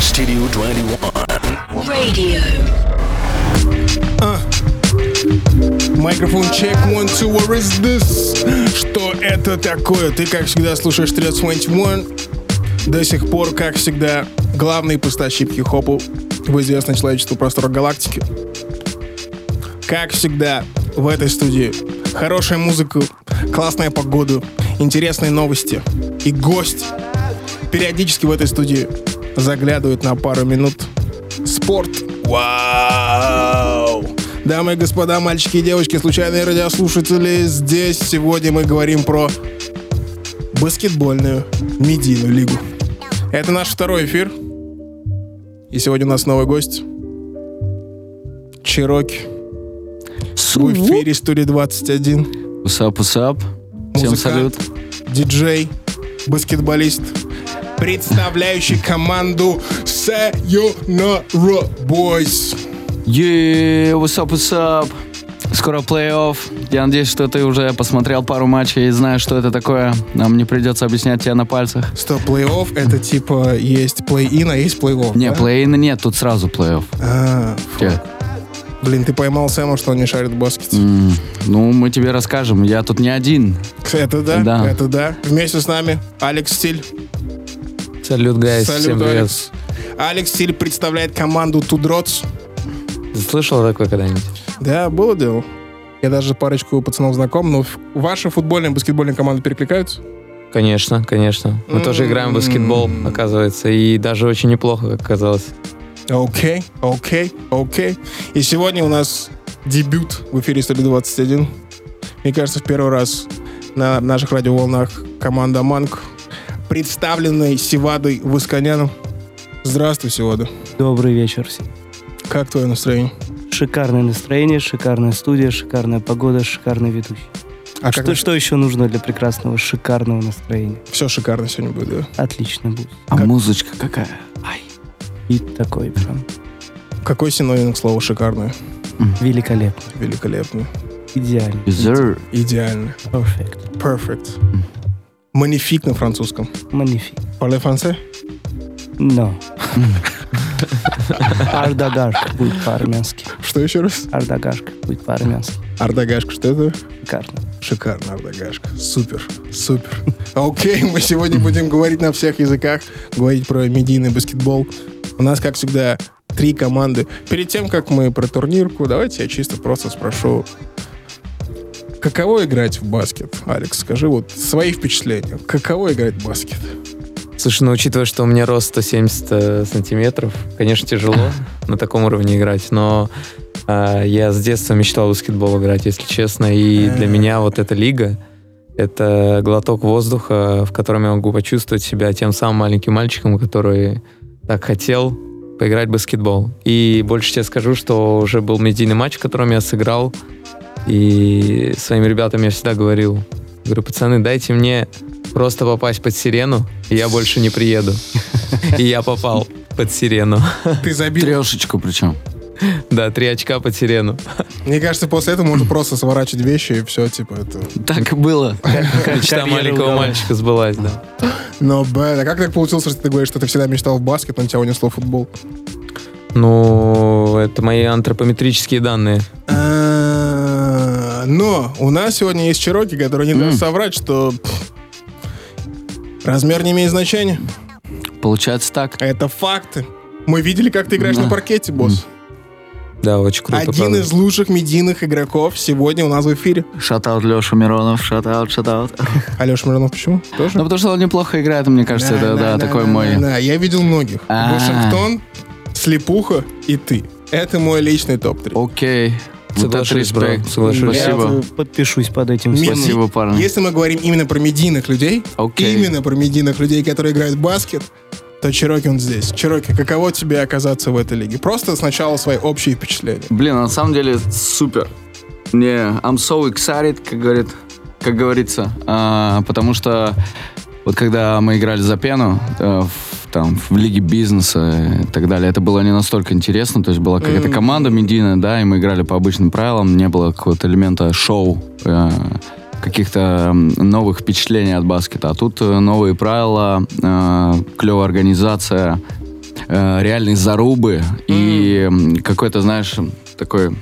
Studio 21. Radio. Микрофон чек, one, two, where is this? Что это такое? Ты, как всегда, слушаешь Studio 21. До сих пор, как всегда, главный поставщик хип-хопу в известной человечеству простора галактики. Как всегда, в этой студии хорошая музыка, классная погода, интересные новости и гость периодически в этой студии заглядывает на пару минут. Спорт. Вау! Дамы и господа, мальчики и девочки, случайные радиослушатели, здесь сегодня мы говорим про баскетбольную медийную лигу. Это наш второй эфир. И сегодня у нас новый гость. Чироки. В эфире студии 21. Усап, усап. Всем салют. Диджей, баскетболист, представляющий команду Sayonara Boys. Е, усап, усап. Скоро плей-офф. Я надеюсь, что ты уже посмотрел пару матчей и знаешь, что это такое. Нам не придется объяснять тебе на пальцах. Что, плей-офф это типа есть плей-ин, а есть плей-офф, Не, да? плей-ина нет, тут сразу плей-офф. А, блин, ты поймал Сэма, что он не шарит в баскете. М, Ну, мы тебе расскажем. Я тут не один. Это да, Да. это да. Вместе с нами Алекс Стиль. Салют, гайс, Салют, всем привет. Алекс. Алекс Стиль представляет команду Тудроц. Слышал такое когда-нибудь? Да, было дело. Я даже парочку пацанов знаком, но ваши футбольные и баскетбольные команды перекликаются? Конечно, конечно. Мы тоже играем в баскетбол, оказывается, и даже очень неплохо, как оказалось. Окей, окей, окей. И сегодня у нас дебют в эфире 121. Мне кажется, в первый раз на наших радиоволнах команда Манк, представленной Севадой Восконяном. Здравствуй, Севада. Добрый вечер всем. Как твое настроение? Шикарное настроение, шикарная студия, шикарная погода, шикарный ведущий. А что, что еще нужно для прекрасного шикарного настроения? Все шикарно сегодня будет, да? Отлично будет. А музычка какая? Ай. И такой прям Какой синоним к слову шикарное? великолепно, Великолепно. идеально. Идеально. perfect, Perfect. Манифик на французском. магнифик. Parle français? Но. Ардагашка будет по-армянски. Что еще раз? Ардагашка будет по-армянски. Ардагашка, что это? Шикарно. Шикарно, Ардагашка. Супер, супер. Окей, мы сегодня будем говорить на всех языках, говорить про медийный баскетбол. У нас, как всегда, три команды. Перед тем, как мы про турнирку, давайте я чисто просто спрошу, каково играть в баскет? Алекс, скажи вот свои впечатления. Каково играть в баскет? Слушай, ну учитывая, что у меня рост 170 э, сантиметров, конечно, тяжело на таком уровне играть, но э, я с детства мечтал в баскетбол играть, если честно, и для меня вот эта лига — это глоток воздуха, в котором я могу почувствовать себя тем самым маленьким мальчиком, который так хотел поиграть в баскетбол. И больше тебе скажу, что уже был медийный матч, в котором я сыграл, и своим ребятам я всегда говорил, говорю, пацаны, дайте мне просто попасть под сирену, и я больше не приеду. И я попал под сирену. Ты забил. Трешечку причем. Да, три очка под сирену. Мне кажется, после этого можно просто сворачивать вещи и все, типа, это... Так и было. Мечта маленького мальчика сбылась, да. Но, блин, а как так получилось, что ты говоришь, что ты всегда мечтал в баскет, но тебя унесло в футбол? Ну, это мои антропометрические данные. А, Но у нас сегодня есть Чироки, который не даст соврать, что пф, размер не имеет значения. Получается так. Это факты. Мы видели, как ты играешь Да. на паркете, босс. Да, очень круто, Один правда. из лучших медийных игроков сегодня у нас в эфире. Шатаут Леша Миронов, шатаут, шатаут. Алеша Миронов почему? Тоже? Ну, потому что он неплохо играет, мне кажется, Да, это, да, да, да, такой да, мой... да, да. Я видел многих. А. Вашингтон, Слепуха и ты. Это мой личный топ-3. Окей. Это Соглашусь, бро, респект. соглашусь. Спасибо. Я подпишусь под этим Ми- всем. Спасибо, парни. Если мы говорим именно про медийных людей, Окей. именно про медийных людей, которые играют в баскет, то Чироки он здесь. Чироки, каково тебе оказаться в этой лиге? Просто сначала свои общие впечатления. Блин, на самом деле супер. Не, I'm so excited, как говорит, как говорится, А, потому что вот когда мы играли за пену в, там в лиге бизнеса и так далее, это было не настолько интересно, то есть была какая-то команда медийная, да, и мы играли по обычным правилам, не было какого-то элемента шоу. э, каких-то новых впечатлений от баскета. А тут э, новые правила, э, клевая организация, э, реальной зарубы и какой-то, знаешь, такой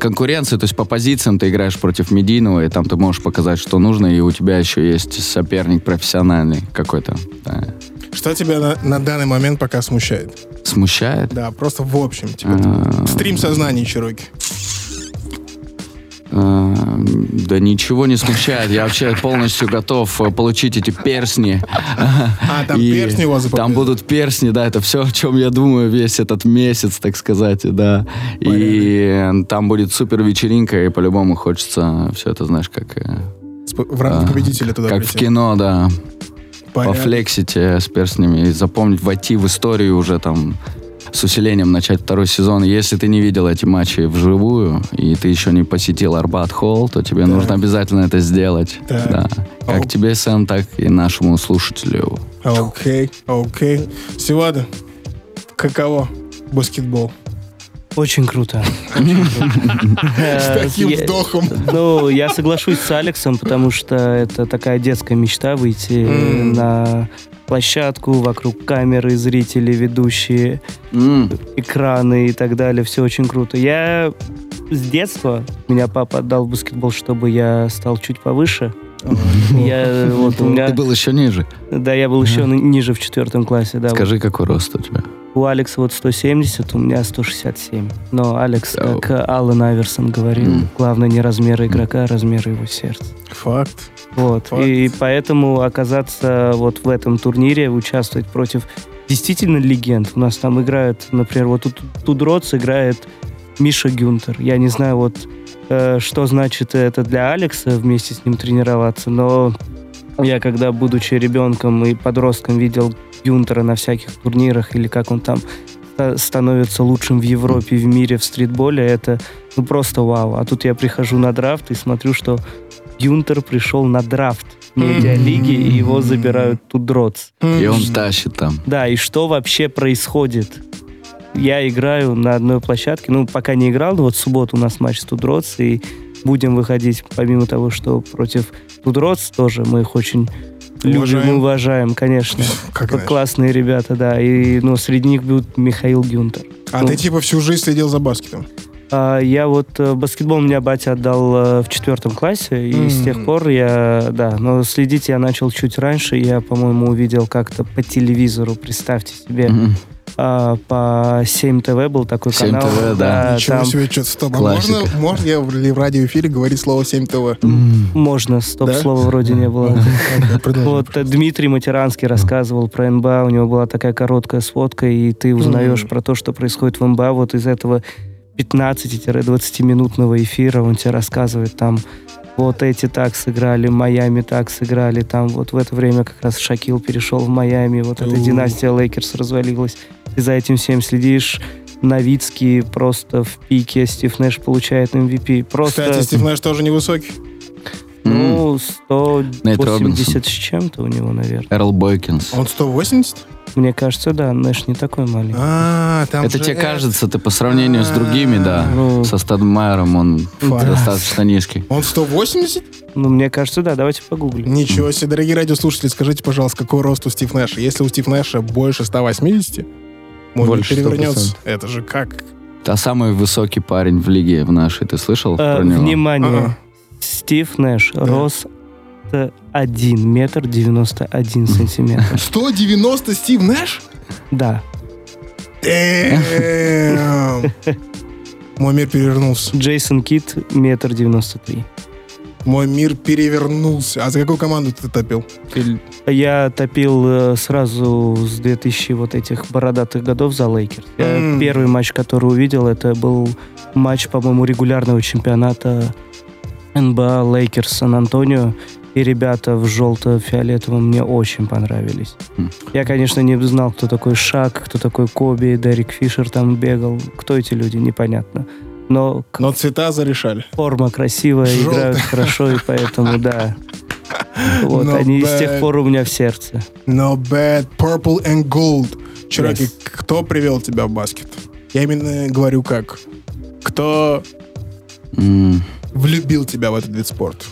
конкуренции, то есть по позициям ты играешь против медийного, и там ты можешь показать, что нужно, и у тебя еще есть соперник профессиональный какой-то. да. Что тебя на, на данный момент пока смущает? Смущает? Да, просто в общем. Типа, А. стрим сознания Чироки. Э, Да ничего не смущает. Я вообще полностью готов э, получить эти персни. А, там И перстни у вас за Там будут персни, да, это все, о чем я думаю весь этот месяц, так сказать, да. И э, там будет супер вечеринка, и по-любому хочется все это, знаешь, как, э, В ранг а, победителя туда как в прийти. кино, да, Порядок. пофлексить э, с перстнями и запомнить, войти в историю уже там с усилением начать второй сезон. Если ты не видел эти матчи вживую, и ты еще не посетил Арбат Холл, то тебе Да. нужно обязательно это сделать. Так. Да. Как Ау. тебе, Сэм, так и нашему слушателю. Окей, окей. Севада, каково баскетбол? Очень круто. С таким Я- вдохом. Ну, я соглашусь с Алексом, потому что это такая детская мечта выйти на площадку, вокруг камеры, зрители, ведущие, экраны и так далее. Все очень круто. Я с детства, меня папа отдал в баскетбол, чтобы я стал чуть повыше. Я вот у Ты меня, был еще ниже. да, я был еще ниже в четвертом классе, да. Скажи, какой рост у тебя? У Алекса вот 170, у меня 167. Но Алекс, Ау. как Аллен Аверсон говорил, М. главное не размер игрока, а размер его сердца. Факт. Вот. Факт. И поэтому оказаться вот в этом турнире, участвовать против действительно легенд. У нас там играют, например, вот тут Тудроц играет Миша Гюнтер. Я не знаю, вот э, что значит это для Алекса вместе с ним тренироваться, но я когда, будучи ребенком и подростком, видел Гюнтера на всяких турнирах или как он там ста- становится лучшим в Европе, в мире в стритболе, это ну просто вау. А тут я прихожу на драфт и смотрю, что Гюнтер пришел на драфт медиалиги, и его забирают Тудроц. И он тащит там. Да, и что вообще происходит? Я играю на одной площадке, ну, пока не играл, но вот в субботу у нас матч с Тудроц, и будем выходить, помимо того, что против Тудроц тоже мы их очень любим Уважаем. уважаем, конечно. Как Вот иначе? классные ребята, да. И, ну, среди них будет Михаил Гюнтер. А ты типа всю жизнь следил за баскетом? А, я вот э, баскетбол меня батя отдал э, в четвертом классе, и с М. тех пор я, да, но следить я начал чуть раньше. Я, по-моему, увидел как-то по телевизору, представьте себе, Мгм. А, по 7 ТВ был такой 7 канал. ТВ, да. Ничего там себе, что стоп. А Классика. можно, можно я в, радиоэфире говорить слово 7 ТВ? можно, стоп-слова вроде не было. Вот э, Дмитрий Матеранский рассказывал про НБА, у него была такая короткая сводка, и ты узнаешь про то, что происходит в НБА вот из этого 15-20-минутного эфира, он тебе рассказывает там вот эти так сыграли, Майами так сыграли, там вот в это время как раз Шакил перешел в Майами, вот эта династия Лейкерс развалилась. Ты за этим всем следишь, Новицкий просто в пике, Стив Нэш получает MVP. Просто, Кстати, Стив Нэш тоже невысокий. Ну, Нейт 180 Робинсон. с чем-то у него, наверное. Эрл Бойкинс. Он 180? Мне кажется, да, Нэш не такой маленький. А, там Это же тебе кажется, ты по сравнению с другими, да. Ну, Со Стадмайером он достаточно низкий. Он 180? ну, мне кажется, да, давайте погуглим. Ничего себе, дорогие радиослушатели, скажите, пожалуйста, какой рост у Стив Нэша? Если у Стив Нэша больше 180, мир Больше перевернется. 100%. Это же как? А самый высокий парень в лиге в нашей, ты слышал Э, про него? внимание, Ага. Стив Нэш рос 1 метр 91 сантиметр. 190 Стив Нэш? Да. Мой мир перевернулся. Джейсон Кит метр 93. Мой мир перевернулся. А за какую команду ты топил? Я топил э, сразу с 2000 вот этих бородатых годов за Лейкерс. Я М. Первый матч, который увидел, это был матч, по-моему, регулярного чемпионата НБА Лейкерс Сан-Антонио. И ребята в желто-фиолетовом мне очень понравились. М. Я, конечно, не знал, кто такой Шак, кто такой Коби, Дерек Фишер там бегал. Кто эти люди, непонятно. Но Но цвета зарешали. форма красивая, Желтая. играют хорошо, и поэтому, да. Вот, Not они с bad. тех пор у меня в сердце. Not bad. Purple and gold. Чуваки, Yes. кто привел тебя в баскет? Я именно говорю как. Кто М, влюбил тебя в этот вид спорта?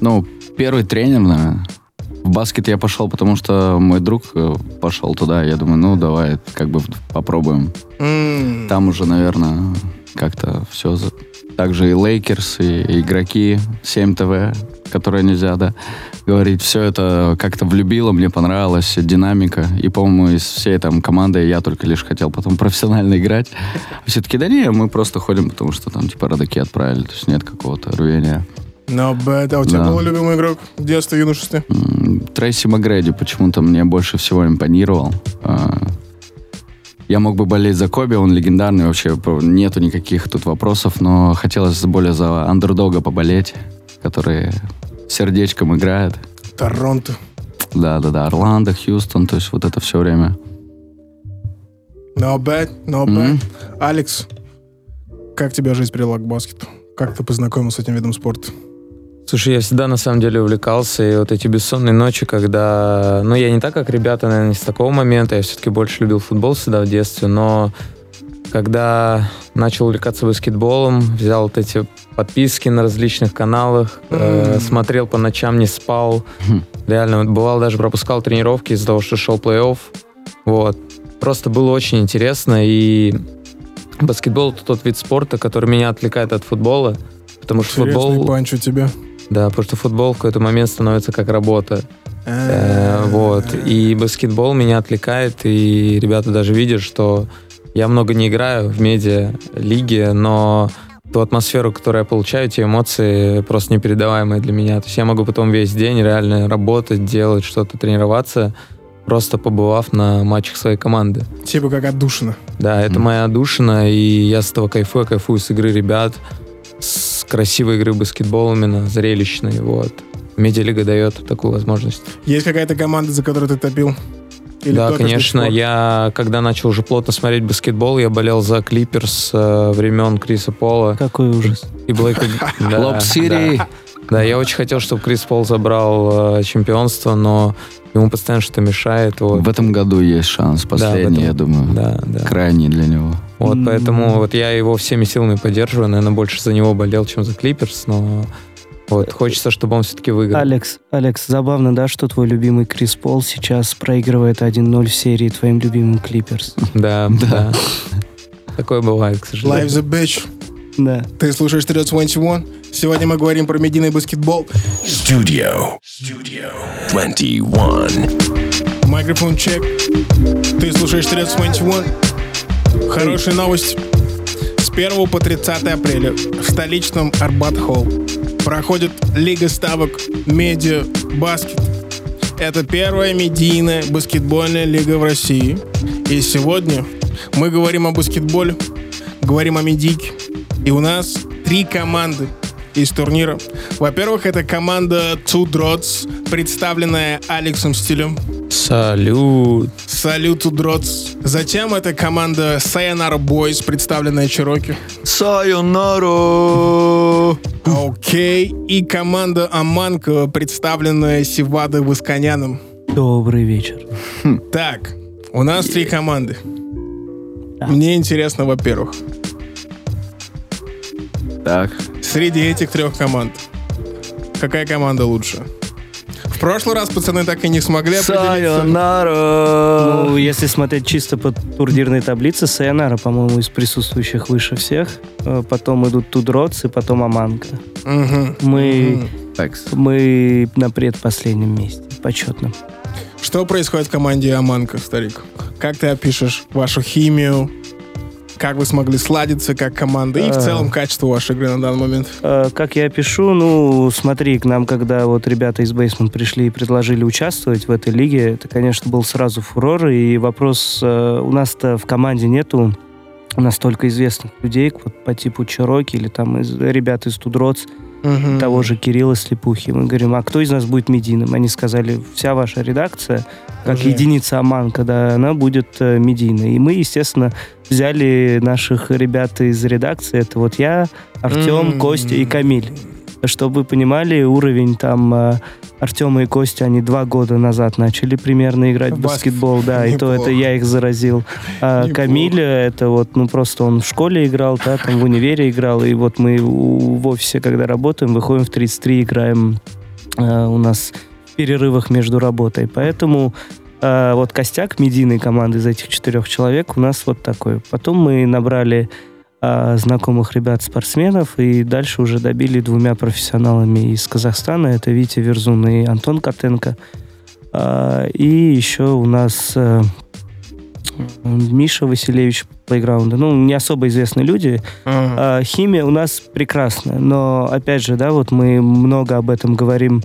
Ну, первый тренер, наверное. В баскет я пошел, потому что мой друг э, пошел туда. Я думаю, ну давай, как бы попробуем. М. Там уже, наверное, как-то все... Также и Лейкерс, и игроки 7 ТВ, которые нельзя, да, говорить. Все это как-то влюбило, мне понравилась динамика. И, по-моему, из всей там команды я только лишь хотел потом профессионально играть. Все-таки, да не, мы просто ходим, потому что там типа родаки отправили. То есть нет какого-то рвения. Not bad. А у тебя Да. был любимый игрок в детстве, юношестве? Трейси Макгрейди почему-то мне больше всего импонировал. А, Я мог бы болеть за Коби, он легендарный, вообще нету никаких тут вопросов, но хотелось более за андердога поболеть, который сердечком играет. Торонто. Да-да-да, Орландо, Хьюстон, то есть вот это все время. Not bad, not bad. Мгм. Алекс, как тебя жизнь привела к баскету? Как ты познакомился с этим видом спорта? Слушай, я всегда на самом деле увлекался, и вот эти бессонные ночи, когда... Ну, я не так, как ребята, наверное, не с такого момента, я все-таки больше любил футбол всегда в детстве, но когда начал увлекаться баскетболом, взял вот эти подписки на различных каналах, э, М. смотрел по ночам, не спал. Хм. Реально, бывал даже пропускал тренировки из-за того, что шел плей-офф. Вот. Просто было очень интересно, и баскетбол — это тот вид спорта, который меня отвлекает от футбола, потому что Интересный футбол... панч у тебя. Да, потому что футбол в какой-то момент становится как работа. Э, вот. И баскетбол меня отвлекает, и ребята даже видят, что я много не играю в медиа-лиге, но ту атмосферу, которую я получаю, те эмоции просто непередаваемые для меня. То есть я могу потом весь день реально работать, делать что-то, тренироваться, просто побывав на матчах своей команды. Типа как отдушина. Да, это моя отдушина, и я с этого кайфую, кайфую с игры ребят, с красивой игры баскетбол именно, зрелищной, вот. Медиалига дает такую возможность. Есть какая-то команда, за которую ты топил? Или да, конечно, я, когда начал уже плотно смотреть баскетбол, я болел за Клиперс э, времен Криса Пола Какой ужас. и Блейка... Да, Лоб Сирии. Да, Да, я очень хотел, чтобы Крис Пол забрал э, чемпионство, но ему постоянно что-то мешает. Вот. В этом году есть шанс. Последний, этом- я думаю. Да, да. Крайний для него. Вот, поэтому вот я его всеми силами поддерживаю. Наверное, больше за него болел, чем за Клиперс, но вот хочется, чтобы он все-таки выиграл. Алекс, Алекс, забавно, да, что твой любимый Крис Пол сейчас проигрывает 1-0 в серии твоим любимым Клиперс. Да, Да. да. Такое бывает, к сожалению. Live the bitch. Да. Ты слушаешь 321. Сегодня мы говорим про медийный баскетбол. Studio. Studio 21. Микрофон чек. Ты слушаешь 321. Хорошая новость. С 1 по 30 апреля в столичном Арбат Холл проходит Лига ставок Медиа Баскет. Это первая медийная баскетбольная лига в России. И сегодня мы говорим о баскетболе, говорим о медийке. И у нас три команды из турнира. Во-первых, это команда Two Drots, представленная Алексом Стилем. Салют. Салют, Two Drots. Затем это команда Sayonara Boys, представленная Чироки. Сайонару! Окей. И команда Аманка, представленная Сивадой Восконяном. Добрый вечер. Так, у нас три команды. Да. Мне интересно, во-первых, Так, среди этих трех команд, какая команда лучше? В прошлый раз пацаны так и не смогли определиться. Сайонару! Ну, если смотреть чисто по турнирной таблице, Сайонара, по-моему, из присутствующих выше всех. Э, Потом идут Тудроц и потом Аманка. Мгм. Мы. Так, мы на предпоследнем месте, почетном. Что происходит в команде Аманка, старик? Как ты опишешь вашу химию? Как вы смогли сладиться как команда? И в А. целом качество вашей игры на данный момент? Э, Как я пишу, ну, смотри, к нам, когда вот ребята из Бейсмент пришли и предложили участвовать в этой лиге, это, конечно, был сразу фурор, и вопрос, э, у нас-то в команде нету настолько известных людей, вот по типу Чироки или там из, ребят из Тудроц, Мгм. того же Кирилла Слепухи. Мы говорим, а кто из нас будет медийным? Они сказали, вся ваша редакция, как Уже. единица ОМАН, когда она будет э, медийной. И мы, естественно, взяли наших ребят из редакции. Это вот я, Артем, М. Костя и Камиль. Чтобы вы понимали, уровень там э, Артема и Костя, они два года назад начали примерно играть в В баскет. баскетбол, да, и то это я их заразил. А. Камиль, это вот, ну просто он в школе играл, да, там в универе играл, и вот мы в офисе, когда работаем, выходим в 33, играем э, у нас перерывах между работой. Поэтому э, вот костяк медийной команды из этих четырех человек у нас вот такой. Потом мы набрали знакомых ребят-спортсменов и дальше уже добили двумя профессионалами из Казахстана. Это Витя Верзун и Антон Котенко. А, и еще у нас э, Миша Василевич плейграунда. Ну, не особо известные люди. А, химия у нас прекрасная, но, опять же, да, вот мы много об этом говорим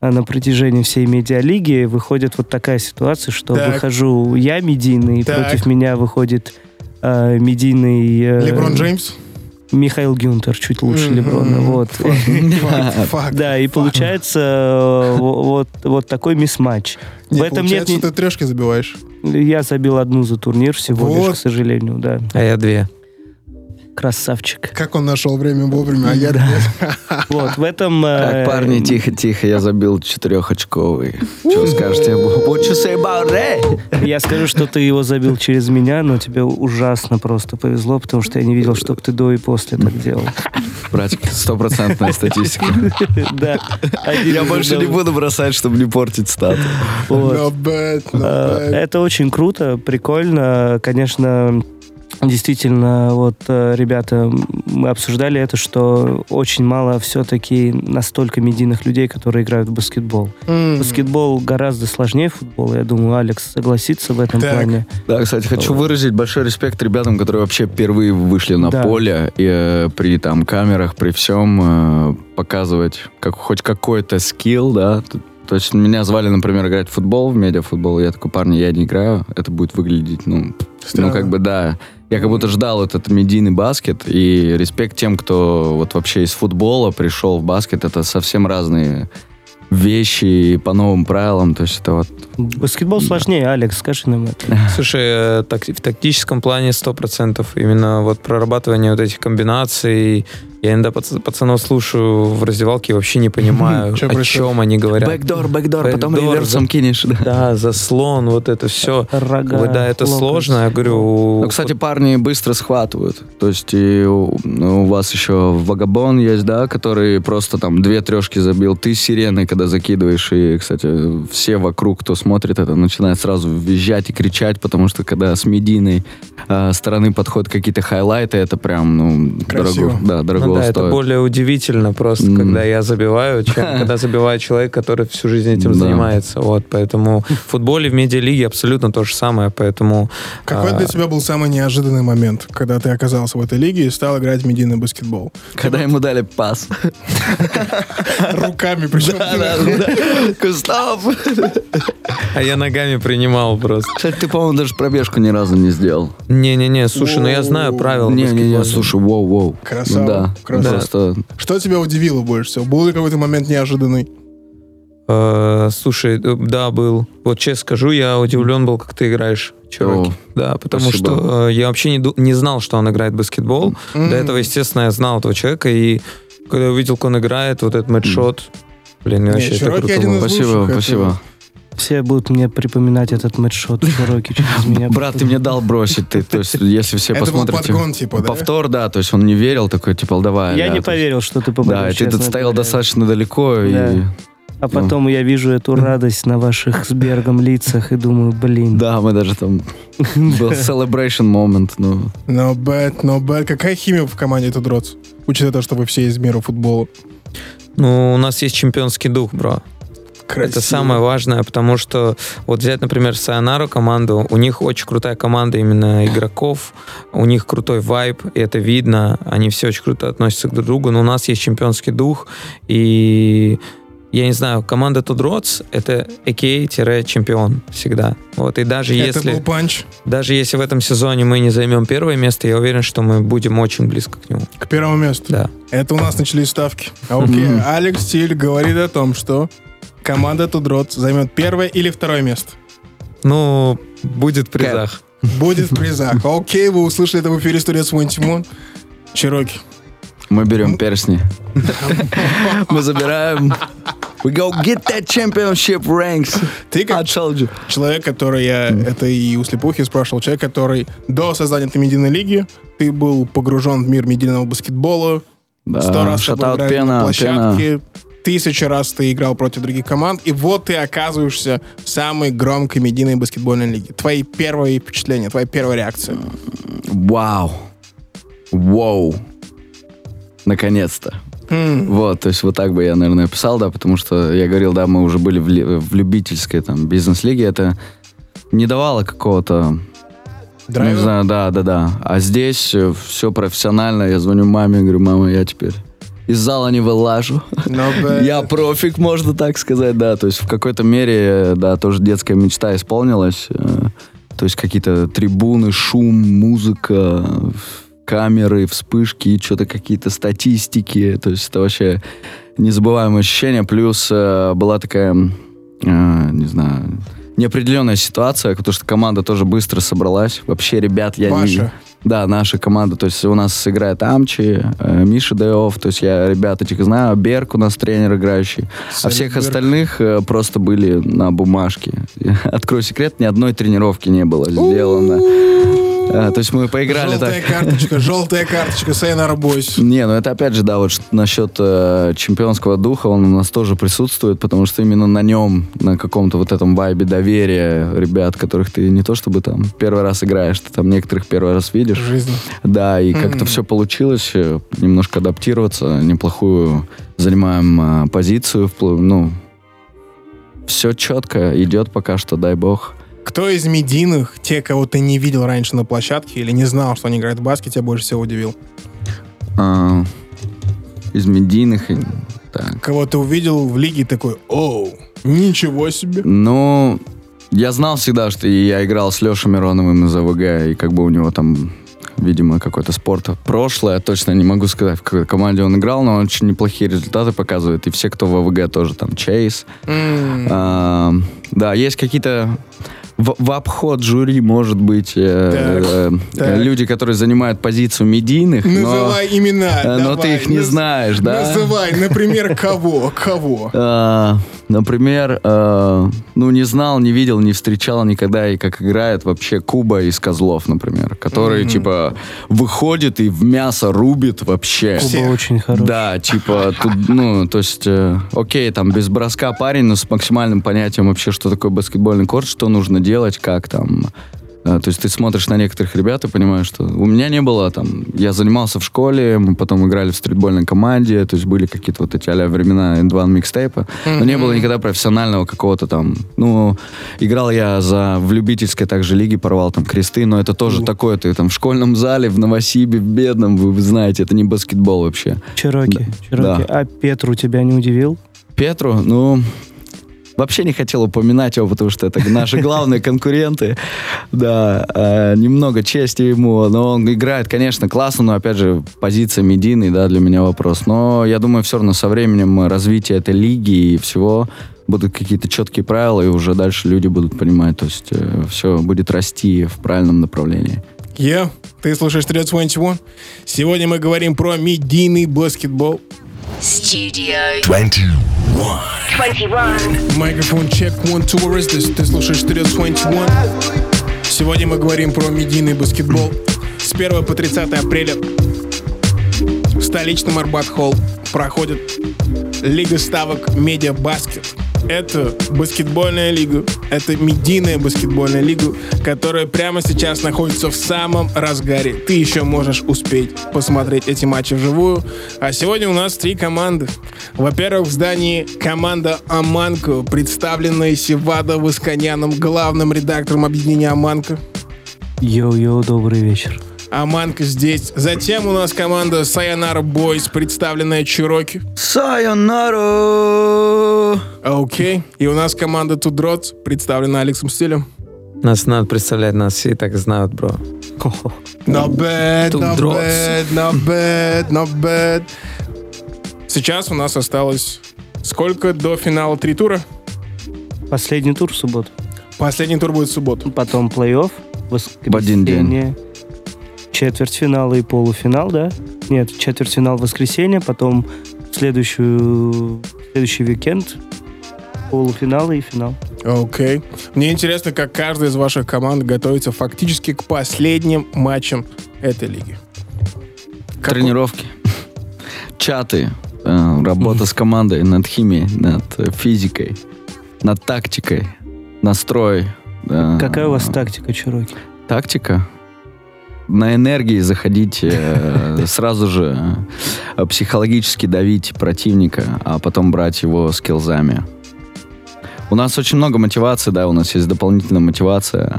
на протяжении всей медиалиги. Выходит вот такая ситуация, что Так. выхожу я медийный, Так. против меня выходит а, медийный э, Леброн Джеймс? Михаил Гюнтер, чуть лучше. Леброна. Вот. Да, и получается э, вот, вот такой мисс-матч. В этом нет ты трешки забиваешь. Я забил одну за турнир всего лишь, к сожалению, да. А я две. Красавчик. Как он нашел время вовремя, а я. Вот, в этом... э, Так, парни, тихо-тихо, я забил четырехочковый. Что скажете? What you say about that? Я скажу, что ты его забил через меня, но тебе ужасно просто повезло, потому что я не видел, чтобы ты до и после так делал. Братик, стопроцентная статистика. Да. Я больше не буду бросать, чтобы не портить статус. Э. Это очень круто, прикольно. Конечно, действительно, вот э, ребята, мы обсуждали это, что очень мало все-таки настолько медийных людей, которые играют в баскетбол. М. Баскетбол гораздо сложнее футбола. Я думаю, Алекс согласится в этом Так. плане. Да, кстати, хочу выразить большой респект ребятам, которые вообще впервые вышли на Да. поле и э, при там камерах, при всем э, показывать как, хоть какой-то скилл, да. То есть меня звали, например, играть в футбол, в медиафутбол. Я такой, парни, я не играю. Это будет выглядеть, ну, Странно. ну как бы да. Я как будто ждал этот медийный баскет. И респект тем, кто вот вообще из футбола пришел в баскет. Это совсем разные вещи по новым правилам. То есть это вот Баскетбол сложнее, Алекс, скажи нам это. Слушай, э, так- в тактическом плане 100%. Именно вот прорабатывание вот этих комбинаций. Я иногда пац- пацанов слушаю в раздевалке и вообще не понимаю, Чё о происходит? чем они говорят. бэкдор, бэкдор, потом Бэкдор, реверсом да. кинешь. да. Да, заслон, вот это все. Рога, да, это локоть. сложно. Я говорю, Ну, кстати, парни быстро схватывают. То есть и у, ну, у вас еще вагабон есть, да, который просто там две трешки забил. Ты сиреной, когда закидываешь. И, кстати, все вокруг, кто смотрит это, начинают сразу визжать и кричать, потому что когда с медийной э, стороны подходят какие-то хайлайты, это прям, ну, Красиво. дорого, да, дорого ну да, это стоит. более удивительно просто, М. когда я забиваю, чем когда забивает человек, который всю жизнь этим Да. занимается. Вот, поэтому в футболе, в медиалиге абсолютно то же самое, поэтому... Какой а, для тебя был самый неожиданный момент, когда ты оказался в этой лиге и стал играть в медийный баскетбол? Когда ему дали пас. Руками, причем. Стоп! А я ногами принимал просто. Кстати, ты, по-моему, даже пробежку ни разу не сделал. Не-не-не, слушай, ну я знаю правила Не-не-не, слушай, воу-воу. Красава, Ну Да, просто Что тебя удивило больше всего? Был ли какой-то момент неожиданный? Э, слушай, э, да, был. Вот честно скажу, я удивлен был, как ты играешь, Чироки. О, Да, потому спасибо. что э, я вообще не, не знал, что он играет в баскетбол. До этого, естественно, я знал этого человека, и когда я увидел, как он играет, вот этот мэтчшот, блин, мне Не, вообще это круто один было. из Спасибо, лучших, это- спасибо. Все будут мне припоминать этот мэтчшот Широкий через меня. Брат, ты мне дал бросить, ты, то есть, если все Это был посмотрите... подгон, типа, да? Повтор, да, то есть он не верил, такой, типа, давай. Я да, не есть- поверил, что ты попадешь. Да, и ты тут стоял достаточно далеко, и... Да. А потом я вижу эту радость на ваших с Бергом лицах и думаю, блин. Да, мы даже там... Был celebration moment, ну... No bad, no bad. Какая химия в команде тут Дроц? Учитывая то, что вы все из мира футбола. Ну, у нас есть чемпионский дух, бро. Красиво. Это самое важное, потому что вот взять, например, Sayonara команду, у них очень крутая команда именно игроков, у них крутой вайб, и это видно, они все очень круто относятся друг к другу, но у нас есть чемпионский дух, и я не знаю, команда 2DROTS — это АК-чемпион всегда. Вот, и даже Это если, был панч даже если в этом сезоне мы не займем первое место, я уверен, что мы будем очень близко к нему. к первому месту. Да. Это у нас начались ставки. А окей. Алекс Стиль говорит о том, что команда Тудроц займет первое или второе место. Ну, будет в призах. Будет в призах. Окей, вы услышали это в эфире студии Свой Тимон. Чироки. Мы берем перстни. Мы забираем... We go get that championship ranks. Ты как человек, который я это и у слепухи спрашивал, человек, который до создания этой медийной лиги, ты был погружен в мир медийного баскетбола, сто Да, раз шатаут играли на пена, пена. Тысячи раз ты играл против других команд, и вот ты оказываешься в самой громкой медийной баскетбольной лиге. Твои первые впечатления, твоя первая реакция. Вау. Вау. Наконец-то. Вот, то есть вот так бы я, наверное, писал, да, потому что я говорил, да, мы уже были в, ли- в любительской там бизнес-лиге, это не давало какого-то, ну, не Драйва? знаю, да, да, да. А здесь все профессионально, я звоню маме, говорю, мама, я теперь из зала не вылажу. Б- Я профик, можно так сказать, да. То есть в какой-то мере, да, тоже детская мечта исполнилась. Э, То есть какие-то трибуны, шум, музыка, камеры, вспышки, что-то какие-то статистики. То есть это вообще незабываемое ощущение. Плюс э, была такая, э, не знаю, неопределенная ситуация, потому что команда тоже быстро собралась. Вообще, ребят, я не... Да, наша команда. То есть у нас играет Амчи, э, Миша Дэов. То есть я ребят этих знаю. Берг у нас тренер играющий. А всех Берг. остальных э, просто были на бумажке. Открою секрет, ни одной тренировки не было сделано. А, то есть мы поиграли Желтая так. карточка, желтая карточка, Сайнара Бойс. Не, ну это опять же, да, вот насчет э, чемпионского духа, он у нас тоже присутствует, потому что именно на нем, на каком-то вот этом вайбе доверия ребят, которых ты не то чтобы там первый раз играешь, ты там некоторых первый раз видишь. Жизнь. Да, и как-то все получилось, э, немножко адаптироваться, неплохую занимаем э, позицию, ну, все четко идет пока что, дай бог. Кто из медийных, те, кого ты не видел раньше на площадке или не знал, что они играют в баскет, тебя больше всего удивил? А, из медийных, и- так. Кого ты увидел в лиге такой, оу, ничего себе. Ну, я знал всегда, что я играл с Лешей Мироновым из АВГ, и как бы у него там, видимо, какой-то спорт прошлое, точно не могу сказать, в какой команде он играл, но он очень неплохие результаты показывает, и все, кто в АВГ тоже, там, Чейз. М, А, да, есть какие-то в, в обход жюри, может быть, э, Так, э, так. люди, которые занимают позицию медийных, но, Называй имена. э, но давай, ты их не наз- знаешь, да? Называй, например, кого? Кого? Например, а, ну, не знал, не видел, не встречал никогда, и как играет вообще Куба из Козлов, например, который, типа, выходит и в мясо рубит вообще. Куба Всех. очень хороший. Да, типа, тут, ну, то есть, э, окей, там, без броска парень, но с максимальным понятием вообще, что такое баскетбольный корт, что нужно делать, как там... э, То есть ты смотришь на некоторых ребят и понимаешь, что у меня не было там... Я занимался в школе, мы потом играли в стритбольной команде, то есть были какие-то вот эти а времена N2 микстейпа, но не было никогда профессионального какого-то там... Ну, играл я за в любительской также лиге, порвал там кресты, но это тоже такое, ты там в школьном зале, в Новосибе, в бедном, вы, вы знаете, это не баскетбол вообще. Чироки. Чироки. Да. А Петру тебя не удивил? Петру, ну, вообще не хотел упоминать его, потому что это наши главные конкуренты. Да, э, немного чести ему, но он играет, конечно, классно, но, опять же, позиция медийный, да, для меня вопрос. Но я думаю, все равно со временем развития этой лиги и всего будут какие-то четкие правила, и уже дальше люди будут понимать, то есть все будет расти в правильном направлении. Я, ты слушаешь 321. Сегодня мы говорим про медийный баскетбол. Studio 21. 21. Микрофон чек, one, this? Ты слушаешь 321. Сегодня мы говорим про медийный баскетбол. С 1 по 30 апреля в столичном Арбат-Холл проходит Лига ставок Медиа Баскет. Это баскетбольная лига, это медийная баскетбольная лига, которая прямо сейчас находится в самом разгаре. Ты еще можешь успеть посмотреть эти матчи вживую. А сегодня у нас три команды. Во-первых, в здании команда Аманко, представленная Севадой Восканяном, главным редактором объединения Аманко. Йоу-йоу, добрый вечер. Аманка здесь. Затем у нас команда Sayonara Boys, представленная Cherocky. Sayonara! Окей. И у нас команда Тудроц, представленная Алексом Стилем. Нас надо представлять, нас все и так знают, бро. Not bad, not Тудроц. bad, not bad, not bad. Сейчас у нас осталось сколько до финала? Три тура? Последний тур в субботу. Последний тур будет в субботу. Потом плей-офф, В один день. Четвертьфинал и полуфинал, да? Нет, четвертьфинал в воскресенье, потом следующую, следующий уикенд полуфинал и финал. Окей. Мне интересно, как каждая из ваших команд готовится фактически к последним матчам этой лиги. Какой- Тренировки. Чаты. Э, Работа с командой над химией, над э, физикой, над тактикой, настрой. э, Какая у вас тактика, Чироки? Тактика? На энергии заходить, э, сразу же э, психологически давить противника, а потом брать его скиллзами. У нас очень много мотивации, да, у нас есть дополнительная мотивация.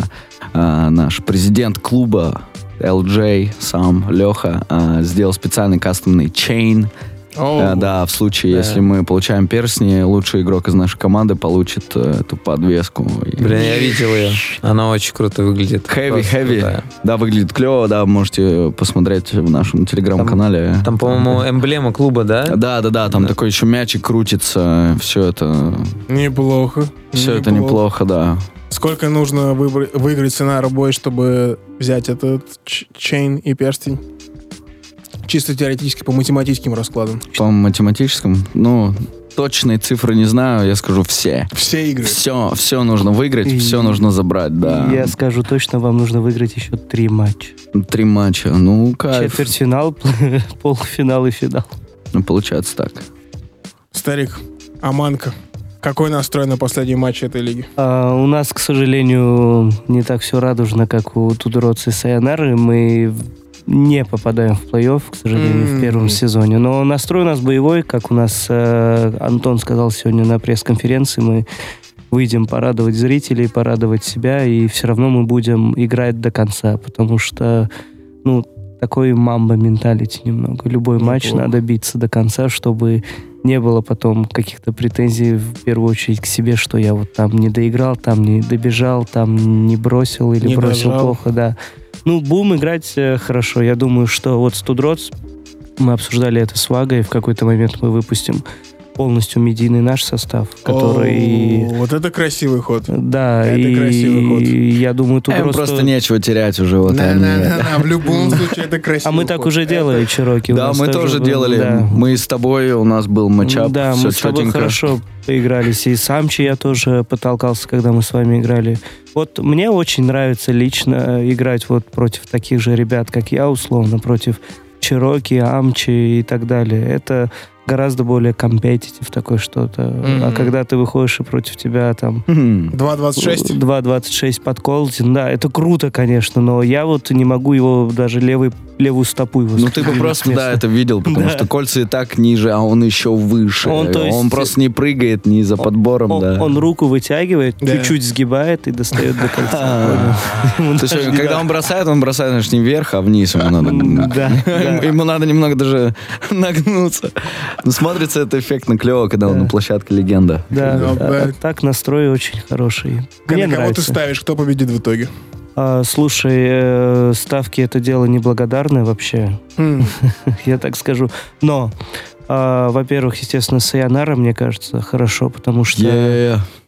А, наш президент клуба LJ, сам Леха, а, сделал специальный кастомный чейн. О, Э, да, в случае, Да. если мы получаем перстни, лучший игрок из нашей команды получит э, эту подвеску. Блин, я видел ее. Она очень круто выглядит. Heavy, Просто heavy. крутая. Да, выглядит клево, да, можете посмотреть в нашем телеграм-канале. Там, по-моему, эмблема клуба, да? Да, да, да, там Да. такой еще мячик крутится, все это, неплохо. все это неплохо, да. Сколько нужно выбр- выиграть сценарий бой, чтобы взять этот ч- чейн и перстень? Чисто теоретически, по математическим раскладам. По математическому, ну, точные цифры не знаю, я скажу все. Все игры. Все, все нужно выиграть, И- все нужно забрать, да. Я скажу точно, вам нужно выиграть еще три матча. Три матча, ну, кайф. Четвертьфинал, полуфинал и финал. Ну, получается так. Старик, Аманка, какой настрой на последний матч этой лиги? А, у нас, к сожалению, не так все радужно, как у Тудроца и Сайонары. Мы не попадаем в плей-офф, к сожалению, М. в первом сезоне. Но настрой у нас боевой, как у нас э, Антон сказал сегодня на пресс-конференции. Мы выйдем порадовать зрителей, порадовать себя, и все равно мы будем играть до конца, потому что, ну, такой мамба-менталити немного. Любой матч Неплохо. надо биться до конца, чтобы не было потом каких-то претензий в первую очередь к себе, что я вот там не доиграл, там не добежал, там не бросил или Не бросил дожал. плохо, да. Ну, будем играть э, хорошо. Я думаю, что вот Студроц, мы обсуждали это с Вагой, в какой-то момент мы выпустим полностью медийный наш состав, который... О, вот это красивый ход. Да, Это и красивый ход. я думаю, Им Тудроц... просто нечего терять уже, вот они. На-на-на-на, В любом случае, это красиво. А мы так уже делали, Чироки. Да, мы тоже делали. Мы с тобой, у нас был матчап, Да, мы с тобой хорошо поигрались. И с Амчи я тоже потолкался, когда мы с вами играли. Вот мне очень нравится лично играть вот против таких же ребят, как я, условно, против Чироки, Амчи и так далее. Это гораздо более компетитив такое что-то. А Мгм. когда ты выходишь и против тебя там Мгм. 2.26. 2.26 под Колтин, да, это круто, конечно, но я вот не могу его даже левый, левую стопу его Ну ты бы просто, да, это видел, потому Да. что кольца и так ниже, а он еще выше. Он, Он, то есть- просто не прыгает ни за подбором, Он, да. он руку вытягивает, Да. чуть-чуть сгибает и достает до конца. А. когда он бросает, он бросает, значит, не вверх, а вниз ему надо. Ему надо немного даже нагнуться. Но смотрится это эффектно клево, когда он на площадке легенда. Да, Ну, так настрой очень хороший. Мне На кого ты ставишь, кто победит в итоге? А, слушай, э, ставки это дело неблагодарное вообще, я так скажу. Но, а, во-первых, естественно, Сайонара, мне кажется, хорошо, потому что...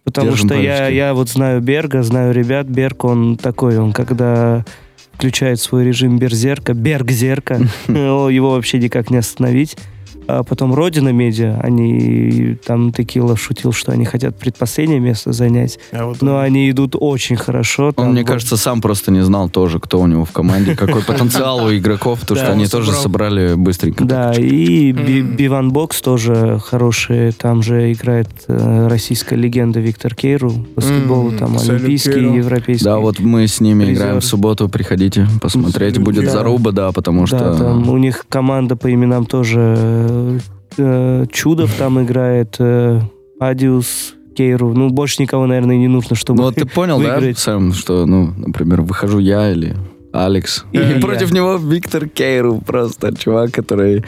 Потому Держим что я, я вот знаю Берга, знаю ребят. Берг, он такой, он когда включает свой режим берзерка, бергзерка, его вообще никак не остановить. А потом Родина Медиа, они там Текила шутил, что они хотят предпоследнее место занять, а вот но они идут очень хорошо. Он, там мне вот- кажется, сам просто не знал тоже, кто у него в команде, какой потенциал у игроков, то что они он тоже собрал. собрали быстренько. Да, и. Биван Бокс тоже хороший. Там же играет э, российская легенда Виктор Кейру. Баскетбол там олимпийский, европейский. Да, вот мы с ними играем в субботу, приходите посмотреть, будет заруба, да, потому Да, что... там у них команда по именам тоже э, э, Чудов там играет, э, Адиус, Кейру. Ну, больше никого, наверное, не нужно, чтобы... Ну вот ты понял, да, выиграть. Сэм, что, ну, например, выхожу я или Алекс. И против я. него Виктор Кейру, просто чувак, который...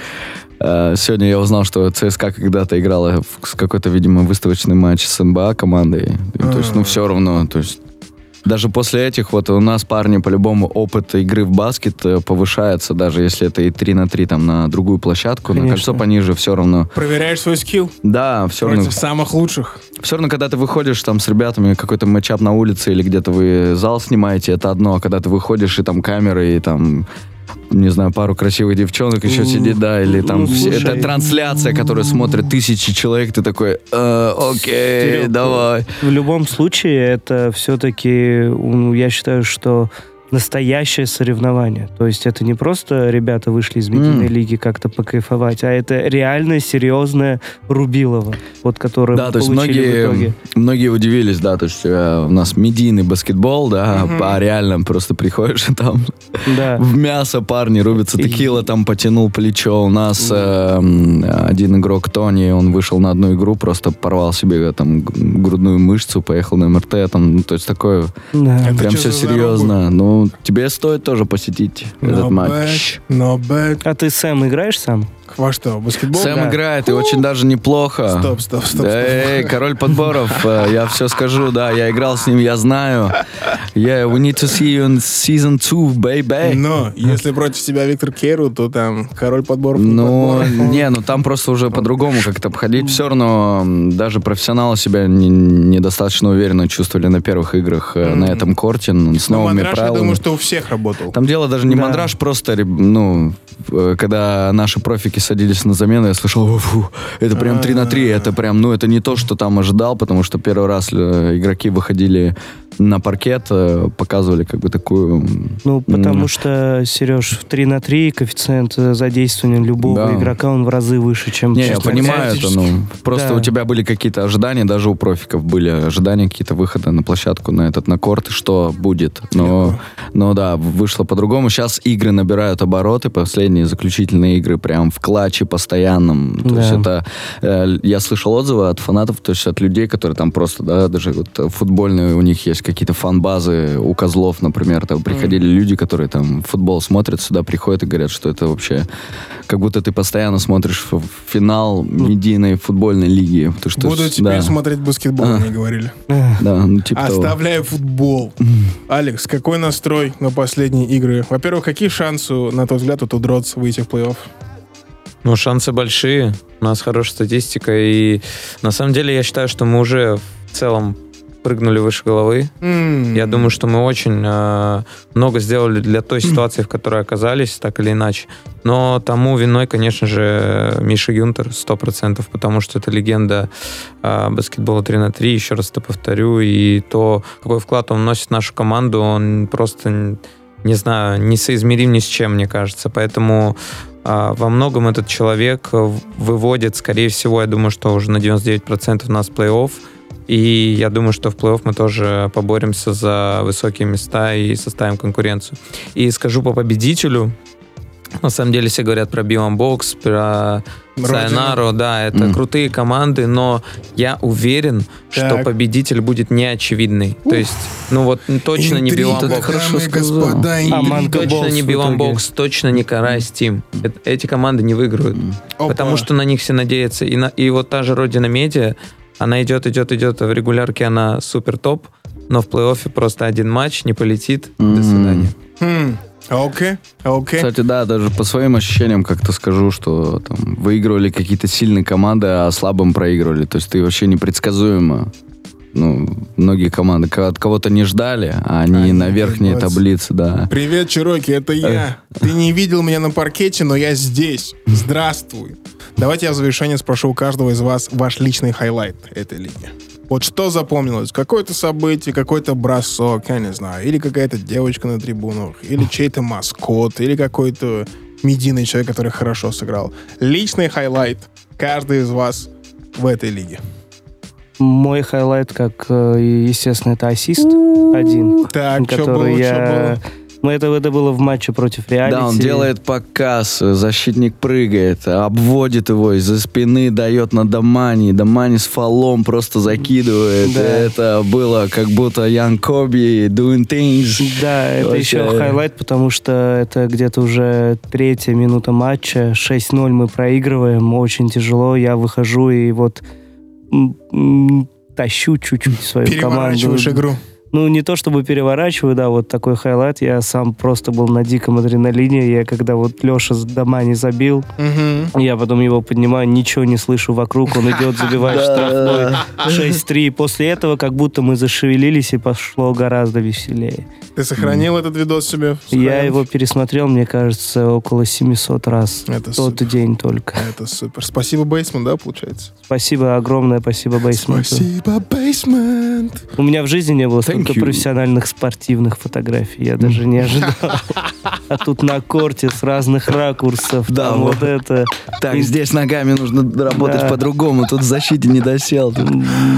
э, сегодня я узнал, что ЦСКА когда-то играла в с какой-то, видимо, выставочный матч с НБА командой. И, то есть, ну, А. все равно, то есть... Даже после этих, вот у нас парни по-любому опыт игры в баскет э, повышается, даже если это и 3 на 3 там на другую площадку, на Конечно. кольцо пониже, все равно. Проверяешь свой скилл Да, все равно. против самых лучших. Все равно, когда ты выходишь там с ребятами, какой-то матчап на улице или где-то вы зал снимаете, это одно, а когда ты выходишь и там камеры, и там, не знаю, пару красивых девчонок еще сидит, да, или там ну, все- это трансляция, которую смотрят тысячи человек, ты такой, «Э, окей, Серег, давай. В любом случае, это все-таки, я считаю, что настоящее соревнование. То есть это не просто ребята вышли из медийной М. лиги как-то покайфовать, а это реальное, серьезное Рубилово, вот которое Да, мы то есть получили в итоге. многие, многие удивились, да, то есть э, у нас медийный баскетбол, да, а реально просто приходишь и там Да. в мясо парни рубятся, текила там потянул плечо. У нас э, один игрок Тони, он вышел на одну игру, просто порвал себе э, там грудную мышцу, поехал на МРТ, там, ну, то есть такое, Да. Прям все серьезно. Ну, тебе стоит тоже посетить этот Not матч. bad, not bad. А ты Сэм играешь сам? Во что, баскетбол? Сэм Да. играет, и очень даже неплохо. Стоп, стоп, стоп, стоп. Эй, король подборов, э, я все скажу, да, я играл с ним, я знаю. Yeah, we need to see you in season two, baby. Но если против тебя Виктор Керу, то там король подборов. не Ну, подборов. не, ну там просто уже по-другому как-то обходить. Все равно даже профессионалы себя не- недостаточно уверенно чувствовали на первых играх э, на этом корте с Ну, новыми мандраж, я правилами. думаю, что у всех работал. Там дело даже не Да. мандраж, просто, ну, э, когда наши профики садились на замену, я слышал, «О, фу, это прям 3 на 3, это прям, ну, это не то, что там ожидал, потому что первый раз э, игроки выходили на паркет, э, показывали как бы такую... Ну, потому что, Сереж, в 3 на 3 коэффициент э, задействования любого Да. игрока, он в разы выше, чем... Не, я понимаю это, ну, просто Да. у тебя были какие-то ожидания, даже у профиков были ожидания, какие-то выхода на площадку, на этот, на корт, и что будет. Но, но да, вышло по-другому. Сейчас игры набирают обороты, последние заключительные игры прям в клатче постоянном. То Да. есть это, э, я слышал отзывы от фанатов, то есть от людей, которые там просто, да, даже вот футбольные, у них есть какие-то фан-базы, у Козлов, например, там приходили люди, которые там футбол смотрят, сюда приходят и говорят, что это вообще как будто ты постоянно смотришь финал медийной футбольной лиги. Потому что, Буду теперь да, смотреть баскетбол, А. мне говорили. Да, ну типа того. Оставляю футбол. Алекс, какой настрой на последние игры? Во-первых, какие шансы, на твой взгляд, у Тудротс выйти в плей-офф? Ну, шансы большие. У нас хорошая статистика. И на самом деле я считаю, что мы уже в целом прыгнули выше головы. Я думаю, что мы очень э, много сделали для той ситуации, в которой оказались, так или иначе. Но тому виной, конечно же, Миша Гюнтер, 100%, потому что это легенда э, баскетбола 3 на 3, еще раз это повторю, и то, какой вклад он вносит в нашу команду, он просто, не знаю, несоизмерим ни с чем, мне кажется. Поэтому во многом этот человек э, выводит, скорее всего, я думаю, что уже на 99% нас в плей-офф. И я думаю, что в плей-офф мы тоже поборемся за высокие места и составим конкуренцию. И скажу по победителю. На самом деле все говорят про Бокс, про. Сайонару, да, это Мгм. крутые команды, но я уверен, что Так. победитель будет неочевидный. То есть, ну вот точно не Интрига, Билан дамы Бокс. и хорошо сказал. господа, А Точно не в Билан итоге. Бокс, точно не Карай Steam. Э- Эти команды не выиграют. Опа. Потому что на них все надеются. И, на- и вот та же Родина Медиа, она идет, идет, идет, в регулярке она супер топ, но в плей-оффе просто один матч, не полетит. До М. свидания. Хм, Окей, окей. Кстати, да, даже по своим ощущениям как-то скажу, что там выигрывали какие-то сильные команды, а слабым проигрывали. То есть ты вообще непредсказуемо. Ну, многие команды ко- от кого-то не ждали, а они Они на верхней молодцы. таблице, да. Привет, Чироки, это я. Ты не видел меня на паркете, но я здесь. Здравствуй. Давайте я в завершение спрошу у каждого из вас ваш личный хайлайт этой лиги. Вот что запомнилось? Какое-то событие, какой-то бросок, я не знаю, или какая-то девочка на трибунах, или чей-то маскот, или какой-то медийный человек, который хорошо сыграл. Личный хайлайт каждый из вас в этой лиге. Мой хайлайт, как, э, естественно, это ассист один, Так, что который было, я... что было? Ну, это, это было в матче против Реалити. Да, он делает показ, защитник прыгает, обводит его из-за спины, дает на Домани, Домани с фолом просто закидывает. Да. Это было как будто young Kobe doing things. Да, это Вообще. еще хайлайт, потому что это где-то уже третья минута матча. 6-0 мы проигрываем, очень тяжело. Я выхожу и вот тащу чуть-чуть свою команду. Переворачиваешь игру. Ну, не то чтобы переворачиваю, да, вот такой хайлайт. Я сам просто был на диком адреналине. Я когда вот Леша с дома не забил, Мгм. я потом его поднимаю, ничего не слышу вокруг, он идет, забивает штрафной 6-3. После этого как будто мы зашевелились и пошло гораздо веселее. Ты сохранил этот видос себе? Я его пересмотрел, мне кажется, около 700 раз. Это Тот день только. Это супер. Спасибо, Бейсман, да, получается? Спасибо огромное, спасибо Бейсменту. Спасибо, Бейсмент. У меня в жизни не было столько столько you. профессиональных спортивных фотографий. Я даже не ожидал. А тут на корте с разных ракурсов. Да, там вот. вот это. Так, И- здесь ногами нужно работать Да. по-другому. Тут в защите не досел. Тут-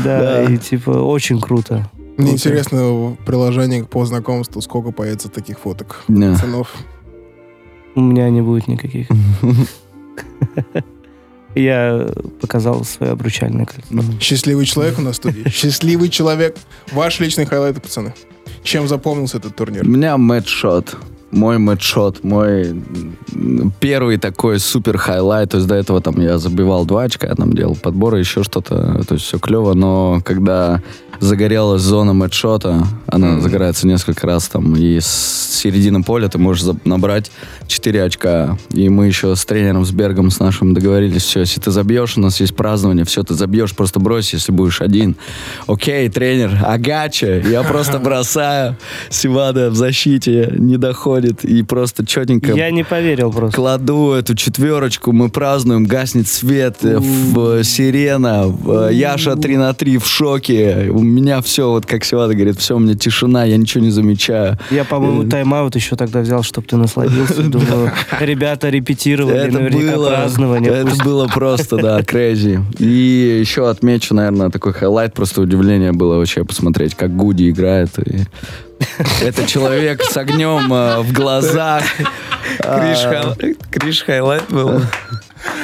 Да, Да. и типа очень круто. Мне интересно в приложении по знакомству, сколько появится таких фоток. Да. Пацанов. У меня не будет никаких. Я показал свое обручальное кольцо. Счастливый человек у нас в студии. Счастливый человек. Ваш личный хайлайт, пацаны. Чем запомнился этот У турнир? меня мэтчшот. Мой мэтчшот, мой первый такой супер хайлайт. То есть до этого там я забивал два очка, там делал подборы, еще что-то. То есть все клево, но когда загорелась зона мэтчшота, она загорается несколько раз там, и с середины поля ты можешь набрать 4 очка. И мы еще с тренером, с Бергом, с нашим договорились, все, если ты забьешь, у нас есть празднование, все, ты забьешь, просто брось, если будешь один. Окей, тренер, gotcha, я просто бросаю, Севада в защите не доходит, и просто четенько Я не поверил просто. кладу эту четверочку, мы празднуем, гаснет свет, э, в, сирена, в, э, Яша 3 на 3 в шоке, у меня все, вот как Севада говорит, все, у меня тишина, я ничего не замечаю. Я, по-моему, тайм-аут еще тогда взял, чтобы ты насладился. Думаю, ребята репетировали, Это наверняка было, празднование. это Пусть- было просто, да, crazy. И еще отмечу, наверное, такой хайлайт, просто удивление было вообще посмотреть, как Гуди играет. И это человек с огнем э, в глазах. Кринж, А, Кринж хайлайт был.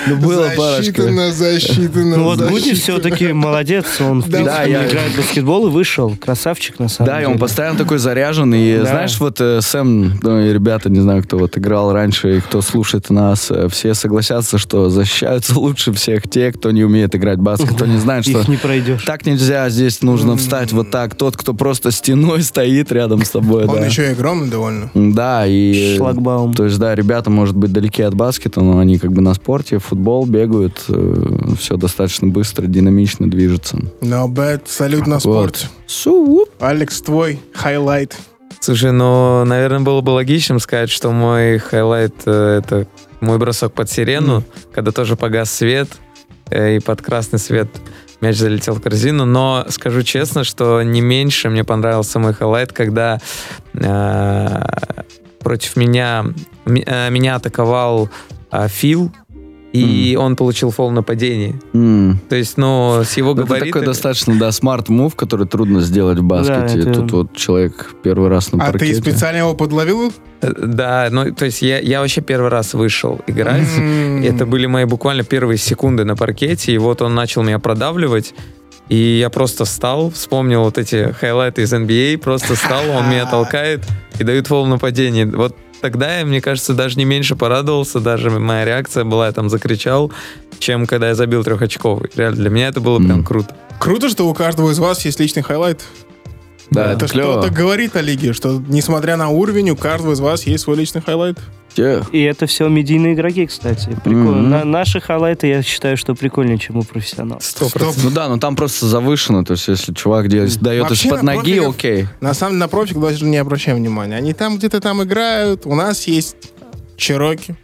Ну, было парочка. Засчитано, засчитано, Ну вот Гуди все-таки молодец, он в Да, принципе да, я- играет в баскетбол и вышел. Красавчик на самом Да, и деле. он постоянно такой заряжен. И Да. знаешь, вот э, Сэм, ну, и ребята, не знаю, кто вот играл раньше и кто слушает нас, э, все согласятся, что защищаются лучше всех те, кто не умеет играть в баскет, кто не знает, что Их не пройдешь. так нельзя, здесь нужно встать вот так. Тот, кто просто стеной стоит рядом с тобой. Он да. еще и огромный довольно. Да, и... Шлагбаум. То есть, да, ребята, может быть, далеки от баскета, но они как бы на спорте, футбол бегают, все достаточно быстро, динамично движется. No bad. Салют на спорте. Су-уп. Алекс, твой хайлайт. Слушай, ну, наверное, было бы логичным сказать, что мой хайлайт э, это мой бросок под сирену, когда тоже погас свет, э, и под красный свет мяч залетел в корзину. Но скажу честно, что не меньше мне понравился мой хайлайт, когда э, против меня э, меня атаковал э, Фил, и он получил фол в нападении. М. То есть, ну, с его Это габаритами... такой достаточно, да, smart move, который трудно сделать в баскете. это- Тут вот человек первый раз на А ты паркете. специально его подловил? Э, Да, ну, то есть я, я вообще первый раз вышел играть. М. Это были мои буквально первые секунды на паркете, и вот он начал меня продавливать. И я просто встал, вспомнил вот эти хайлайты из NBA, просто встал, он меня толкает и дают фол в нападении. Вот тогда я, мне кажется, даже не меньше порадовался, даже моя реакция была, я там закричал, чем когда я забил трехочковый. Реально, для меня это было прям Мгм. круто. Круто, что у каждого из вас есть личный хайлайт. Да, это это клево. что-то говорит о лиге, что несмотря на уровень, у каждого из вас есть свой личный хайлайт. Те. И это все медийные игроки, кстати. Прикольно. Мгм. На- наши хайлайты, я считаю, что прикольнее, чем у профессионалов. Сто. Ну да, но там просто завышено. То есть, если чувак делает, дает Вообще из-под ноги, окей. На самом деле, на профик даже не обращаем внимания. Они там где-то там играют. У нас есть Чироки,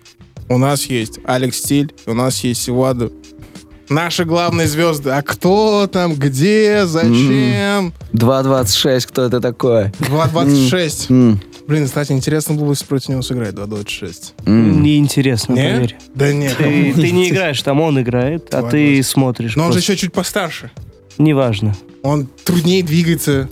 у нас есть Алекс Стиль, у нас есть Сиваду. Наши главные звезды. А кто там, где, зачем? 2.26, кто это такой? 2.26. М, Блин, кстати, интересно было бы против него сыграть 2.26. м. Неинтересно, Не? поверь. Да нет. Ты, ты не играешь, там он играет, а ты смотришь. Но он же просто. еще чуть постарше. Неважно. Он труднее двигается.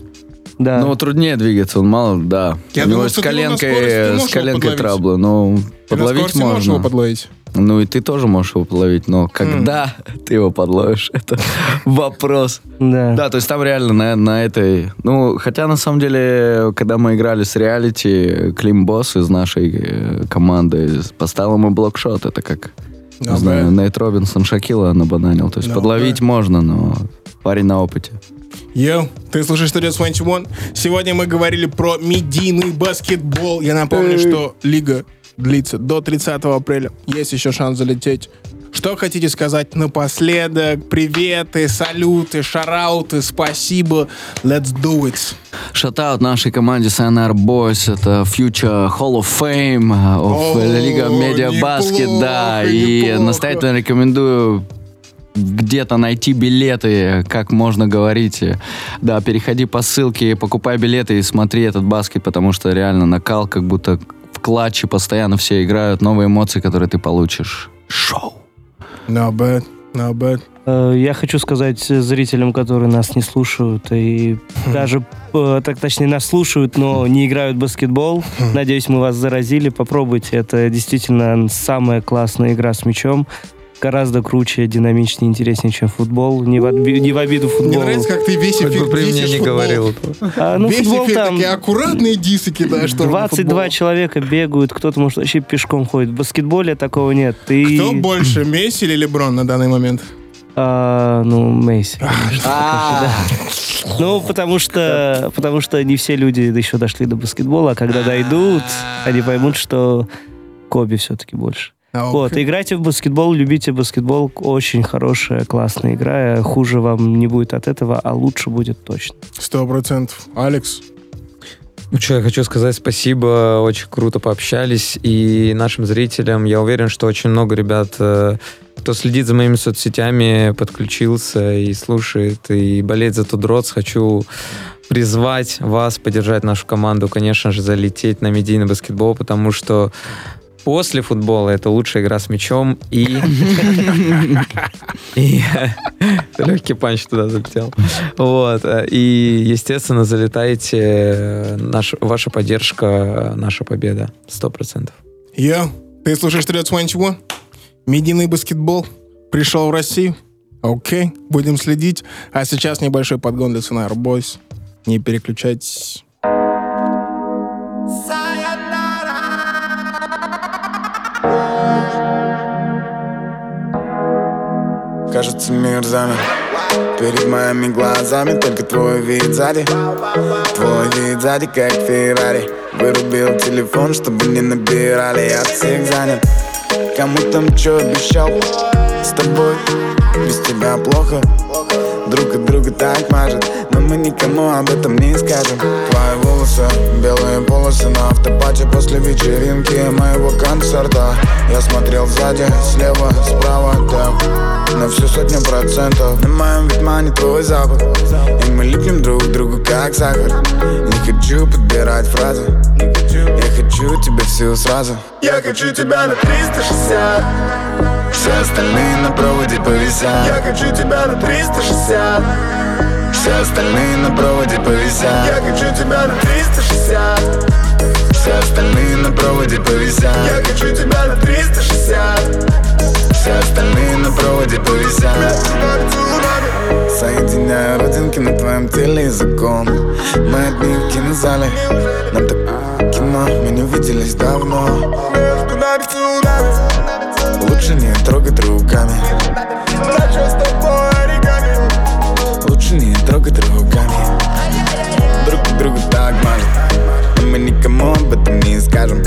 Да. Ну, труднее двигаться, он мало, да. Я У него думал, с что ты его на коленкой, с коленкой траблы, но на подловить можно. его подловить. Ну и ты тоже можешь его подловить, но когда ты его подловишь, это вопрос. да. Да, то есть там реально на, на этой... Ну, хотя на самом деле, когда мы играли с реалити, Клим Босс из нашей э, команды поставил ему блокшот. Это как, не Да, знаю. Нейт Робинсон Шакила набананил. То есть Да, подловить да. можно, но парень на опыте. Йоу, ты слушаешь Studio 21. Сегодня мы говорили про медийный баскетбол. Я напомню, что лига длится до 30 апреля. Есть еще шанс залететь. Что хотите сказать напоследок? Приветы, салюты, шарауты, спасибо. Let's do it. Шатаут нашей команде CNR Boys. Это Future Hall of Fame of О, Лига Media Basket, да. И неплохо. настоятельно рекомендую где-то найти билеты, как можно говорить. Да, переходи по ссылке, покупай билеты и смотри этот баскет, потому что реально накал, как будто в клатче постоянно все играют, новые эмоции, которые ты получишь. Шоу. Not bad, not bad. Э, Я хочу сказать зрителям, которые нас не слушают, и даже, э, так точнее, нас слушают, но не играют в баскетбол. Надеюсь, мы вас заразили. Попробуйте. Это действительно самая классная игра с мячом. Гораздо круче, динамичнее, интереснее, чем футбол. Не в, отби- не в обиду футболу. Мне нравится, как ты весь Хоть эфир бы при мне не футбол. говорил. А, ну, весь футбол эфир там такие аккуратные дисы кидаешь. в сторону 22 футбола. человека бегают, кто-то, может, вообще пешком ходит. В баскетболе такого нет. Ты, Кто больше, Месси или Леброн на данный момент? А, ну, Месси. Ну, потому что, потому что не все люди еще дошли до баскетбола, а когда дойдут, они поймут, что Коби все-таки больше. А, Вот, играйте в баскетбол, любите баскетбол. Очень хорошая, классная игра. Хуже вам не будет от этого, а лучше будет точно. Сто процентов. Алекс, Ну что, я хочу сказать спасибо, очень круто пообщались. И нашим зрителям, я уверен, что очень много ребят, э, кто следит за моими соцсетями, подключился и слушает, и болеет за 2DROTS. Хочу призвать вас поддержать нашу команду, конечно же, залететь на медийный баскетбол, потому что после футбола это лучшая игра с мячом и... и Легкий панч туда залетел. Вот. И, естественно, залетайте. Наш, ваша поддержка, наша победа. Сто процентов. я, ты слушаешь 321? Медийный баскетбол пришел в Россию. Окей, будем следить. А сейчас небольшой подгон для Sonar Boys. Не переключайтесь. Кажется, мир замер. Перед моими глазами только твой вид сзади. Твой вид сзади, как Феррари. Вырубил телефон, чтобы не набирали. Я всех занят. Кому там чё обещал? С тобой без тебя плохо Друг от друга так мажет Но мы никому об этом не скажем. Твои волосы, белые полосы На автопате после вечеринки моего концерта. Я смотрел сзади, слева, справа, да На всю сотню процентов. На моем витмане твой запах И мы липнем друг к другу как сахар. Не хочу подбирать фразы Я хочу тебя всю сразу. Я хочу тебя на 360 все остальные на проводе повисят Я хочу тебя на 360 Все остальные на проводе повисят Я хочу тебя на 360 Все остальные на проводе повисят Я хочу тебя на 360 Все остальные на проводе повисят Соединяю родинки на твоем теле языком. Мы одни в кинозале Нам так кино, мы не виделись давно. Между нами цунами Лучше не трогать руками. Начал с тобой оригами Лучше не трогать руками. Друг другу так мажет Но мы никому об этом не скажем.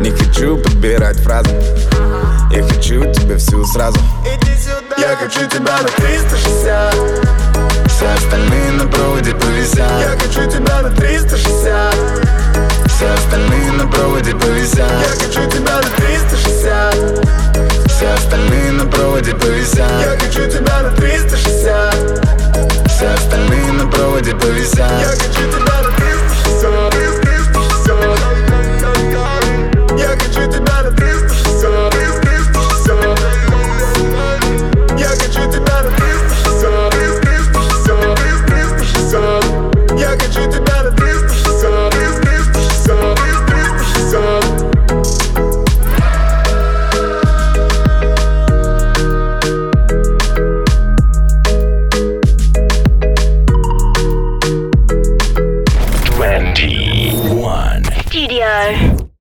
Не хочу подбирать фразы. Я хочу тебя всю сразу. Я хочу тебя на 360 Все остальные на проводе повисят. Я хочу тебя на 360 все остальные на проводе повисят Я хочу тебя на 360 Все остальные на проводе повисят Я хочу тебя на 360 Все остальные на проводе повисят Я хочу тебя на 360